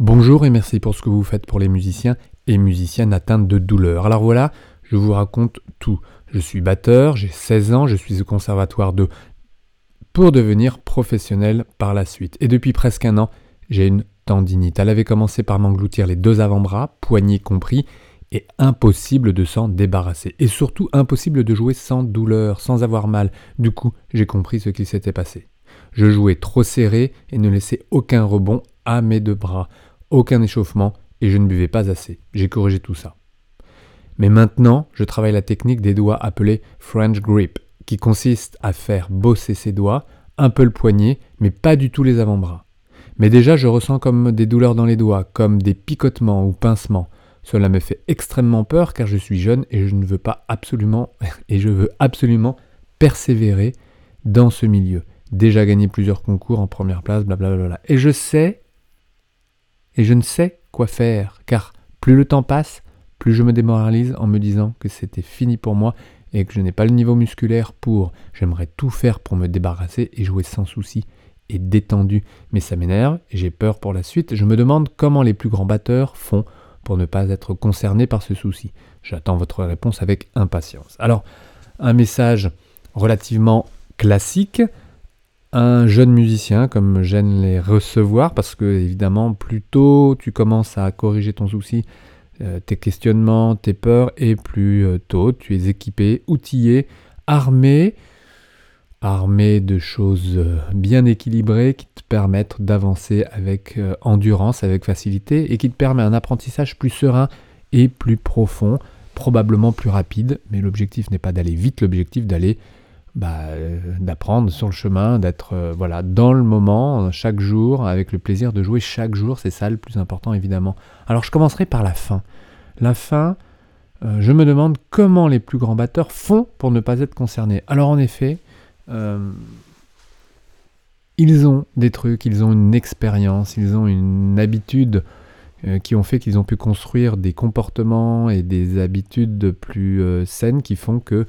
Bonjour et merci pour ce que vous faites pour les musiciens et musiciennes atteintes de douleur. Alors voilà, je vous raconte tout. Je suis batteur, j'ai 16 ans, je suis au conservatoire de pour devenir professionnel par la suite. Et depuis presque un an, j'ai une tendinite. Elle avait commencé par m'engloutir les deux avant-bras, poignets compris, et impossible de s'en débarrasser. Et surtout impossible de jouer sans douleur, sans avoir mal. Du coup, j'ai compris ce qui s'était passé. Je jouais trop serré et ne laissais aucun rebond à mes deux bras, aucun échauffement, et je ne buvais pas assez. J'ai corrigé tout ça. Mais maintenant, je travaille la technique des doigts appelée French Grip, qui consiste à faire bosser ses doigts, un peu le poignet, mais pas du tout les avant-bras. Mais déjà, je ressens comme des douleurs dans les doigts, comme des picotements ou pincements. Cela me fait extrêmement peur car je suis jeune et je ne veux pas absolument et je veux absolument persévérer dans ce milieu. Déjà gagné plusieurs concours en première place, blablabla. Et je sais et je ne sais quoi faire car plus le temps passe, plus je me démoralise en me disant que c'était fini pour moi et que je n'ai pas le niveau musculaire pour. J'aimerais tout faire pour me débarrasser et jouer sans souci et détendu. Mais ça m'énerve et j'ai peur pour la suite. Je me demande comment les plus grands batteurs font pour ne pas être concernés par ce souci. J'attends votre réponse avec impatience. Alors, un message relativement classique. Un jeune musicien, comme j'aime les recevoir, parce que évidemment, plus tôt tu commences à corriger ton souci, euh, tes questionnements, tes peurs, et plus euh, tôt tu es équipé, outillé, armé, armé de choses euh, bien équilibrées qui te permettent d'avancer avec endurance, avec facilité, et qui te permet un apprentissage plus serein et plus profond, probablement plus rapide, mais l'objectif n'est pas d'aller vite, l'objectif d'aller bah, d'apprendre sur le chemin, d'être voilà dans le moment, chaque jour, avec le plaisir de jouer chaque jour, c'est ça le plus important évidemment. Alors je commencerai par la fin. La fin, euh, je me demande comment les plus grands batteurs font pour ne pas être concernés. Alors en effet, euh, ils ont des trucs, ils ont une expérience, ils ont une habitude euh, qui ont fait qu'ils ont pu construire des comportements et des habitudes plus saines qui font que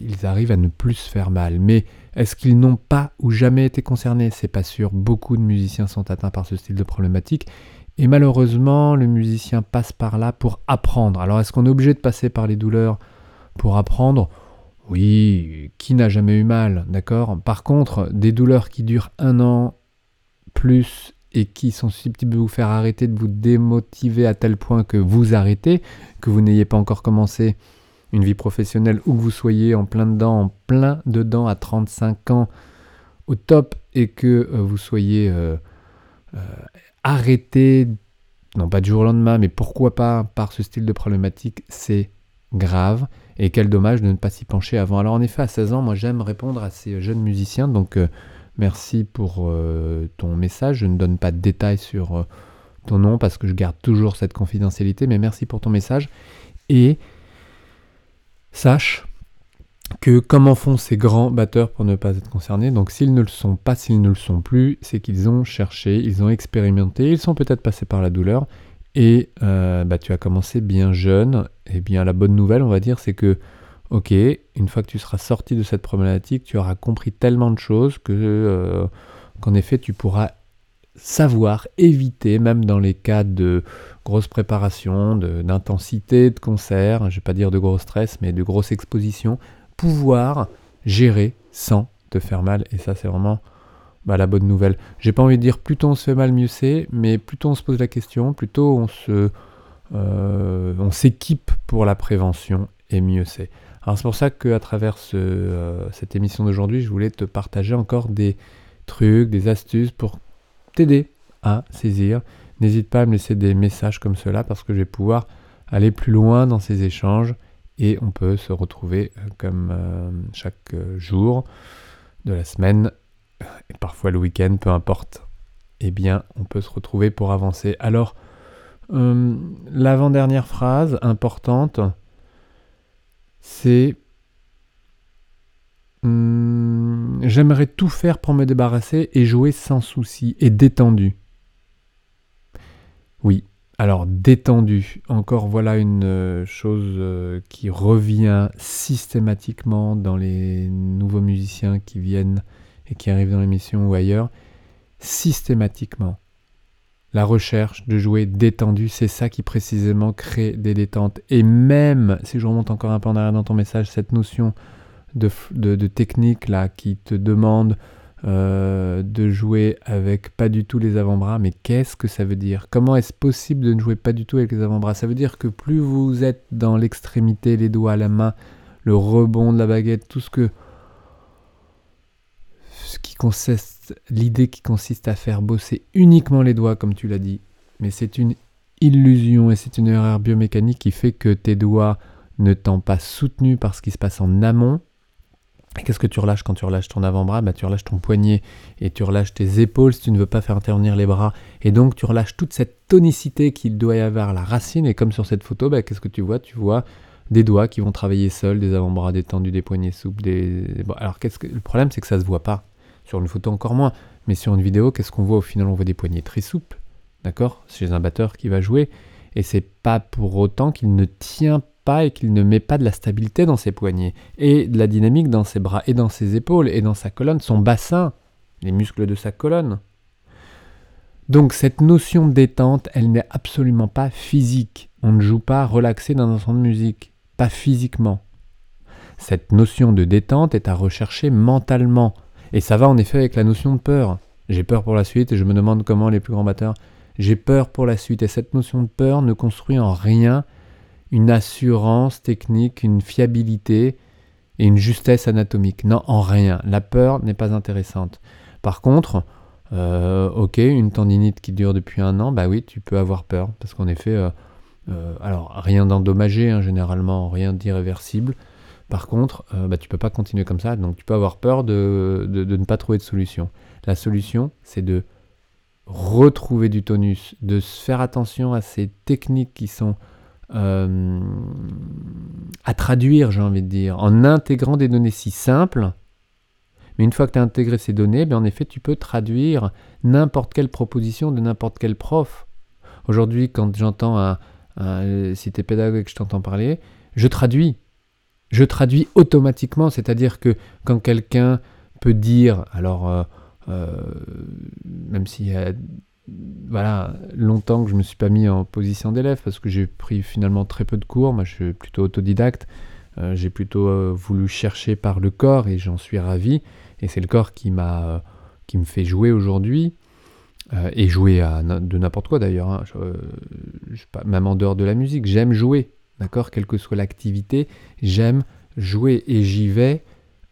ils arrivent à ne plus se faire mal. Mais est-ce qu'ils n'ont pas ou jamais été concernés? C'est pas sûr. Beaucoup de musiciens sont atteints par ce style de problématique et malheureusement, le musicien passe par là pour apprendre. Alors est-ce qu'on est obligé de passer par les douleurs pour apprendre? Oui, qui n'a jamais eu mal, d'accord? Par contre, des douleurs qui durent un an plus et qui sont susceptibles de vous faire arrêter, de vous démotiver à tel point que vous arrêtez, que vous n'ayez pas encore commencé une vie professionnelle que vous soyez en plein dedans, en plein dedans à 35 ans au top et que euh, vous soyez euh, euh, arrêter, non pas du jour au lendemain, mais pourquoi pas par ce style de problématique, c'est grave. Et quel dommage de ne pas s'y pencher avant. Alors en effet, à 16 ans, moi j'aime répondre à ces jeunes musiciens, donc merci pour ton message. Je ne donne pas de détails sur ton nom parce que je garde toujours cette confidentialité, mais merci pour ton message. Et sache que comment font ces grands batteurs pour ne pas être concernés. Donc s'ils ne le sont pas, s'ils ne le sont plus, c'est qu'ils ont cherché, ils ont expérimenté, ils sont peut-être passés par la douleur, et euh, bah, tu as commencé bien jeune, et bien la bonne nouvelle on va dire c'est que, ok, une fois que tu seras sorti de cette problématique, tu auras compris tellement de choses que euh, qu'en effet tu pourras savoir éviter, même dans les cas de grosse préparation, d'intensité de, de concert, je ne vais pas dire de gros stress, mais de grosse exposition, pouvoir gérer sans te faire mal. Et ça, c'est vraiment bah, la bonne nouvelle. J'ai pas envie de dire plutôt on se fait mal, mieux c'est, mais plutôt on se pose la question, plutôt on se, euh, on s'équipe pour la prévention et mieux c'est. Alors c'est pour ça qu'à travers euh, cette émission d'aujourd'hui, je voulais te partager encore des trucs, des astuces pour t'aider à saisir. N'hésite pas à me laisser des messages comme cela parce que je vais pouvoir aller plus loin dans ces échanges et on peut se retrouver euh, comme euh, chaque euh, jour de la semaine et parfois le week-end, peu importe. Eh bien, on peut se retrouver pour avancer. Alors, l'avant-dernière phrase importante, c'est hum, J'aimerais tout faire pour me débarrasser et jouer sans souci et détendu. Oui, alors détendu, encore voilà une euh, chose euh, qui revient systématiquement dans les nouveaux musiciens qui viennent et qui arrivent dans l'émission ou ailleurs. Systématiquement, la recherche de jouer détendu, c'est ça qui précisément crée des détentes. Et même, si je remonte encore un peu en arrière dans ton message, cette notion de, de, technique là qui te demande euh, de jouer avec pas du tout les avant-bras, mais qu'est-ce que ça veut dire? Comment est-ce possible de ne jouer pas du tout avec les avant-bras? Ça veut dire que plus vous êtes dans l'extrémité, les doigts, la main, le rebond de la baguette, tout ce que ce qui consiste, l'idée qui consiste à faire bosser uniquement les doigts, comme tu l'as dit, mais c'est une illusion et c'est une erreur biomécanique qui fait que tes doigts ne t'ont pas soutenu par ce qui se passe en amont. Qu'est-ce que tu relâches quand tu relâches ton avant-bras? Bah, Tu relâches ton poignet et tu relâches tes épaules si tu ne veux pas faire intervenir les bras. Et donc tu relâches toute cette tonicité qu'il doit y avoir à la racine. Et comme sur cette photo, bah, qu'est-ce que tu vois? Tu vois des doigts qui vont travailler seuls, des avant-bras détendus, des poignets souples. Alors le problème, c'est que ça ne se voit pas. Sur une photo encore moins. Mais sur une vidéo, qu'est-ce qu'on voit? Au final On voit des poignets très souples, d'accord? Chez un batteur qui va jouer. Et c'est pas pour autant qu'il ne tient pas et qu'il ne met pas de la stabilité dans ses poignets et de la dynamique dans ses bras et dans ses épaules et dans sa colonne, son bassin, les muscles de sa colonne. Donc cette notion de détente, elle n'est absolument pas physique. On ne joue pas relaxé dans un son de musique, pas physiquement. Cette notion de détente est à rechercher mentalement. Et ça va en effet avec la notion de peur. J'ai peur pour la suite et je me demande comment les plus grands batteurs. J'ai peur pour la suite et cette notion de peur ne construit en rien une assurance technique, une fiabilité et une justesse anatomique. Non, en rien. La peur n'est pas intéressante. Par contre, euh, ok, une tendinite qui dure depuis un an, bah oui, tu peux avoir peur parce qu'en effet, euh, euh, alors rien d'endommagé, hein, généralement, rien d'irréversible. Par contre, bah, tu peux pas continuer comme ça, donc tu peux avoir peur de, ne pas trouver de solution. La solution, c'est de retrouver du tonus, de se faire attention à ces techniques qui sont euh, à traduire, j'ai envie de dire, en intégrant des données si simples. Mais une fois que tu as intégré ces données, ben en effet, tu peux traduire n'importe quelle proposition de n'importe quel prof. Aujourd'hui, quand j'entends un, un, si tu es pédagogue je t'entends parler, je traduis je traduis automatiquement, c'est-à-dire que quand quelqu'un peut dire, alors euh, même s'il y a voilà, longtemps que je ne me suis pas mis en position d'élève parce que j'ai pris finalement très peu de cours, moi je suis plutôt autodidacte, euh, j'ai plutôt voulu chercher par le corps et j'en suis ravi, et c'est le corps qui m'a qui me fait jouer aujourd'hui. et jouer à de n'importe quoi d'ailleurs, hein. même en dehors de la musique, j'aime jouer. D'accord Quelle que soit l'activité, j'aime jouer et j'y vais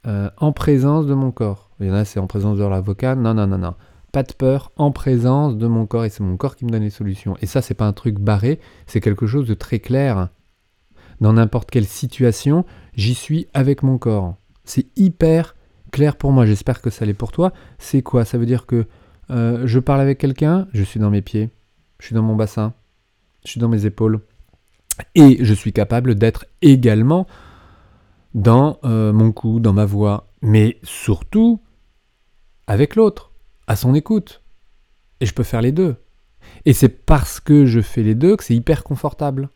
euh, en présence de mon corps. Il y en a, c'est en présence de l'avocat. Non, non, non, non. Pas de peur, en présence de mon corps. Et c'est mon corps qui me donne les solutions. Et ça, c'est pas un truc barré, c'est quelque chose de très clair. Dans n'importe quelle situation, j'y suis avec mon corps. C'est hyper clair pour moi. J'espère que ça l'est pour toi. C'est quoi? Ça veut dire que euh, je parle avec quelqu'un, je suis dans mes pieds, je suis dans mon bassin, je suis dans mes épaules, et je suis capable d'être également dans euh, mon cou, dans ma voix, mais surtout avec l'autre, à son écoute. Et je peux faire les deux. Et c'est parce que je fais les deux que c'est hyper confortable.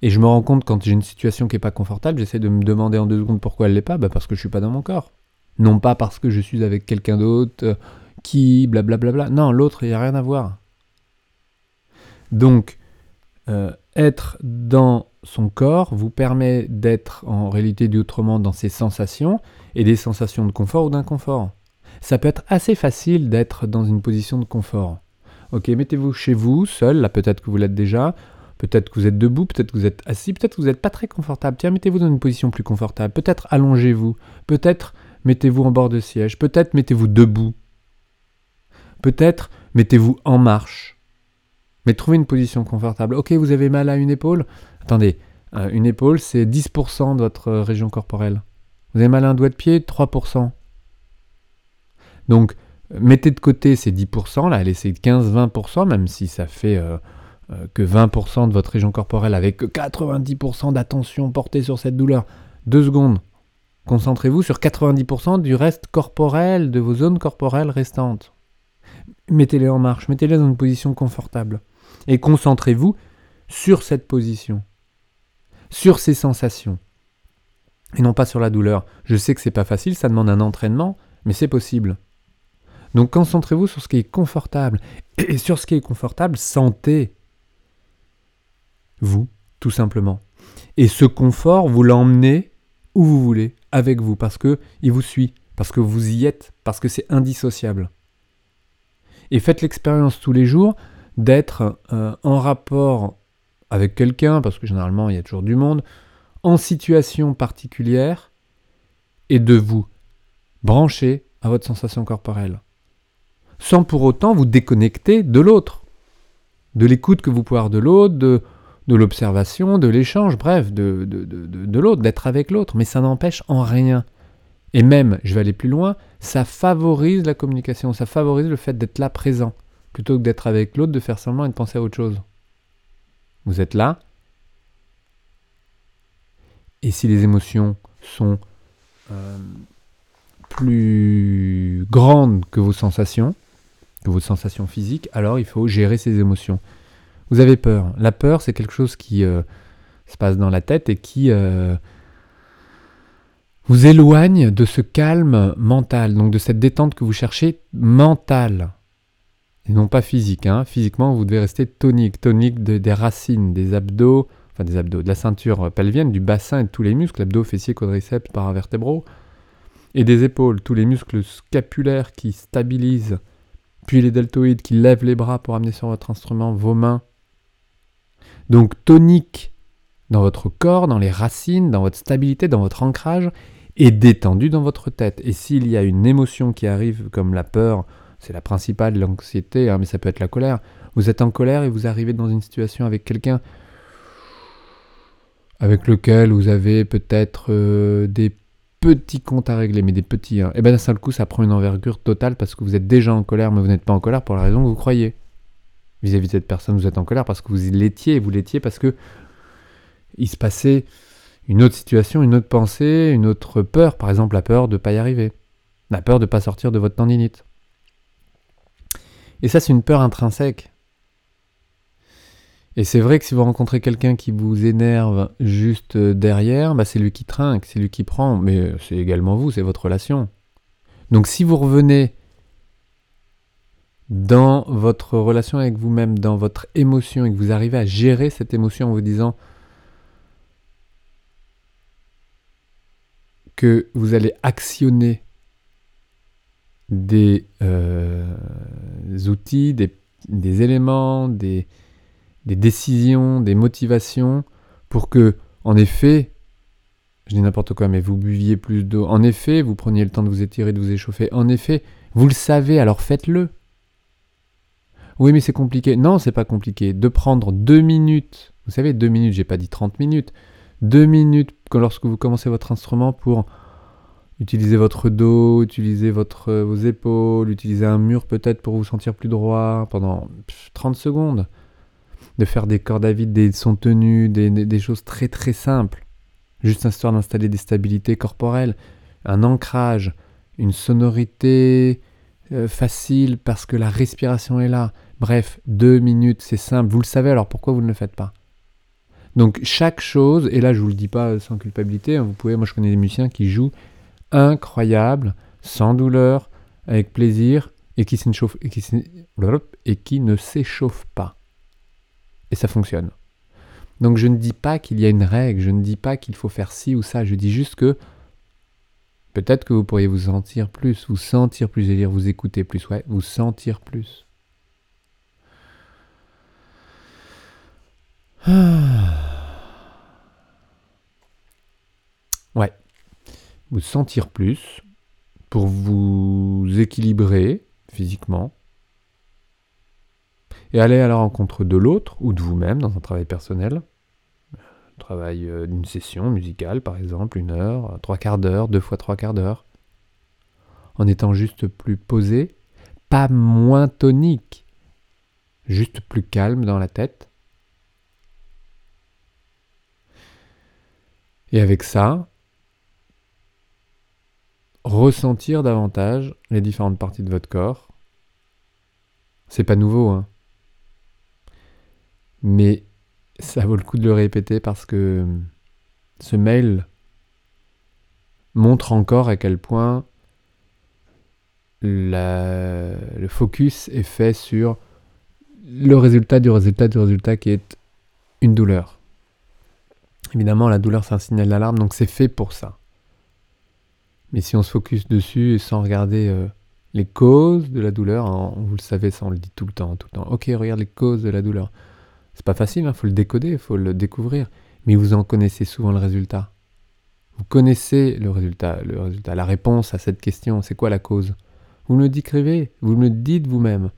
Et je me rends compte quand j'ai une situation qui n'est pas confortable, j'essaie de me demander en deux secondes pourquoi elle l'est pas, bah parce que je suis pas dans mon corps. Non pas parce que je suis avec quelqu'un d'autre euh, qui blablabla. Non, l'autre, il n'y a rien à voir. Donc, euh, être dans son corps vous permet d'être en réalité du autrement dans ses sensations et des sensations de confort ou d'inconfort. Ça peut être assez facile d'être dans une position de confort. Ok, mettez-vous chez vous, seul, là peut-être que vous l'êtes déjà, peut-être que vous êtes debout, peut-être que vous êtes assis, peut-être que vous n'êtes pas très confortable. Tiens, mettez-vous dans une position plus confortable, peut-être allongez-vous, peut-être mettez-vous en bord de siège, peut-être mettez-vous debout, peut-être mettez-vous en marche. Mais trouvez une position confortable. Ok, vous avez mal à une épaule Attendez, euh, une épaule, c'est 10% de votre région corporelle. Vous avez mal à un doigt de pied 3%. Donc, mettez de côté ces 10%, là, laissez 15-20%, même si ça fait euh, que 20% de votre région corporelle avec 90% d'attention portée sur cette douleur. Deux secondes. Concentrez-vous sur 90% du reste corporel, de vos zones corporelles restantes. Mettez-les en marche, mettez-les dans une position confortable et concentrez-vous sur cette position, sur ces sensations, et non pas sur la douleur. Je sais que c'est pas facile, ça demande un entraînement, mais c'est possible. Donc concentrez-vous sur ce qui est confortable. Et sur ce qui est confortable, sentez vous, tout simplement. Et ce confort, vous l'emmenez où vous voulez, avec vous, parce que il vous suit, parce que vous y êtes, parce que c'est indissociable. Et faites l'expérience tous les jours d'être euh, en rapport avec quelqu'un, parce que généralement il y a toujours du monde, en situation particulière, et de vous brancher à votre sensation corporelle, sans pour autant vous déconnecter de l'autre, de l'écoute que vous pouvez avoir de l'autre, de, l'observation, de l'échange, bref, de, l'autre, d'être avec l'autre, mais ça n'empêche en rien. Et même, je vais aller plus loin, ça favorise la communication, ça favorise le fait d'être là présent, plutôt que d'être avec l'autre, de faire semblant et de penser à autre chose. Vous êtes là. Et si les émotions sont euh, plus grandes que vos sensations, que vos sensations physiques, alors il faut gérer ces émotions. Vous avez peur. La peur, c'est quelque chose qui euh, se passe dans la tête et qui euh, vous éloigne de ce calme mental, donc de cette détente que vous cherchez mentale. Et non pas physique. Hein. Physiquement, vous devez rester tonique, tonique des racines, des abdos, enfin des abdos, de la ceinture pelvienne, du bassin et de tous les muscles, abdos, fessiers, quadriceps, paravertébraux, et des épaules, tous les muscles scapulaires qui stabilisent, les deltoïdes qui lèvent les bras pour amener sur votre instrument vos mains, donc tonique dans votre corps, dans les racines, dans votre stabilité, dans votre ancrage, et détendu dans votre tête. Et s'il y a une émotion qui arrive, comme la peur, c'est la principale, l'anxiété, hein, mais ça peut être la colère, vous êtes en colère et vous arrivez dans une situation avec quelqu'un avec lequel vous avez peut-être euh, des petits comptes à régler, mais des petits. Hein. Et bien d'un seul coup, ça prend une envergure totale parce que vous êtes déjà en colère, mais vous n'êtes pas en colère pour la raison que vous croyez vis-à-vis de cette personne, vous êtes en colère parce que vous l'étiez, vous l'étiez parce que il se passait une autre situation, une autre pensée, une autre peur, par exemple la peur de ne pas y arriver, la peur de ne pas sortir de votre tendinite. Et ça, c'est une peur intrinsèque. Et c'est vrai que si vous rencontrez quelqu'un qui vous énerve juste derrière, bah c'est lui qui trinque, c'est lui qui prend, mais c'est également vous, c'est votre relation. Donc si vous revenez dans votre relation avec vous-même, dans votre émotion, et que vous arrivez à gérer cette émotion en vous disant que vous allez actionner des, euh, outils, des, éléments, des, des décisions, des motivations, pour que, en effet, je dis n'importe quoi, mais vous buviez plus d'eau. En effet, vous preniez le temps de vous étirer, de vous échauffer. En effet, vous le savez, alors faites-le. Oui, mais c'est compliqué. Non, c'est pas compliqué. De prendre deux minutes, vous savez, deux minutes, j'ai pas dit 30 minutes, deux minutes lorsque vous commencez votre instrument pour utiliser votre dos, utiliser votre, vos épaules, utiliser un mur peut-être pour vous sentir plus droit pendant 30 secondes. De faire des cordes à vide, des sons tenus, des, des choses très très simples. Juste histoire d'installer des stabilités corporelles, un ancrage, une sonorité euh, facile parce que la respiration est là. Bref, deux minutes, c'est simple. Vous le savez, alors pourquoi vous ne le faites pas? Donc chaque chose, et là je vous le dis pas sans culpabilité, hein, vous pouvez, moi je connais des musiciens qui jouent incroyable, sans douleur, avec plaisir, et qui, et qui, et qui ne s'échauffent pas. Et ça fonctionne. Donc je ne dis pas qu'il y a une règle, je ne dis pas qu'il faut faire ci ou ça, je dis juste que peut-être que vous pourriez vous sentir plus, vous sentir plus, veux dire vous écouter plus, ouais, vous sentir plus. Ouais. Vous sentir plus pour vous équilibrer physiquement et aller à la rencontre de l'autre ou de vous-même dans un travail personnel. travail euh, d'une session musicale par exemple, une heure, trois quarts d'heure, deux fois trois quarts d'heure. En étant juste plus posé, pas moins tonique, juste plus calme dans la tête Et avec ça, ressentir davantage les différentes parties de votre corps. C'est pas nouveau, hein. Mais ça vaut le coup de le répéter parce que ce mail montre encore à quel point le focus est fait sur le résultat du résultat du résultat qui est une douleur. Évidemment, la douleur, c'est un signal d'alarme, donc c'est fait pour ça. Mais si on se focus dessus sans regarder euh, les causes de la douleur, hein, vous le savez, ça on le dit tout le temps, tout le temps. Ok, regarde les causes de la douleur. C'est pas facile, il hein, faut le décoder, il faut le découvrir. Mais vous en connaissez souvent le résultat. Vous connaissez le résultat, le résultat, la réponse à cette question, c'est quoi la cause? Vous me le décrivez, vous me le dites vous-même.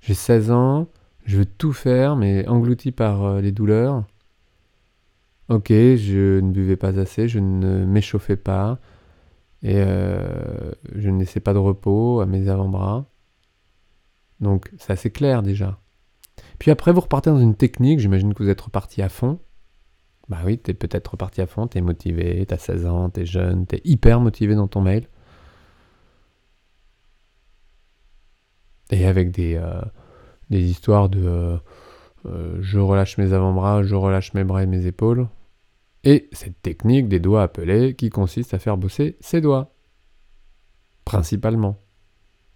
J'ai 16 ans, je veux tout faire, mais englouti par euh, les douleurs. Ok, je ne buvais pas assez, je ne m'échauffais pas, et euh, je ne laissais pas de repos à mes avant-bras. Donc c'est assez clair déjà. Puis après, vous repartez dans une technique, j'imagine que vous êtes reparti à fond. Bah oui, tu es peut-être reparti à fond, tu es motivé, tu as 16 ans, tu es jeune, tu es hyper motivé dans ton mail. Et avec des, euh, des histoires de euh, euh, je relâche mes avant-bras, je relâche mes bras et mes épaules. Et cette technique des doigts appelés qui consiste à faire bosser ses doigts. Principalement.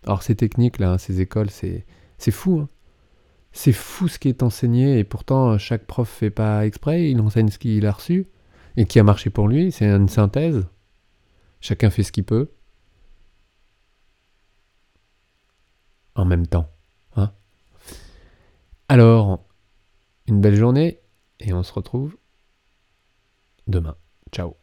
Alors ces techniques-là, hein, ces écoles, c'est, c'est fou. Hein. C'est fou ce qui est enseigné et pourtant chaque prof fait pas exprès, il enseigne ce qu'il a reçu et qui a marché pour lui, c'est une synthèse. Chacun fait ce qu'il peut. En même temps. Hein Alors, une belle journée et on se retrouve demain. Ciao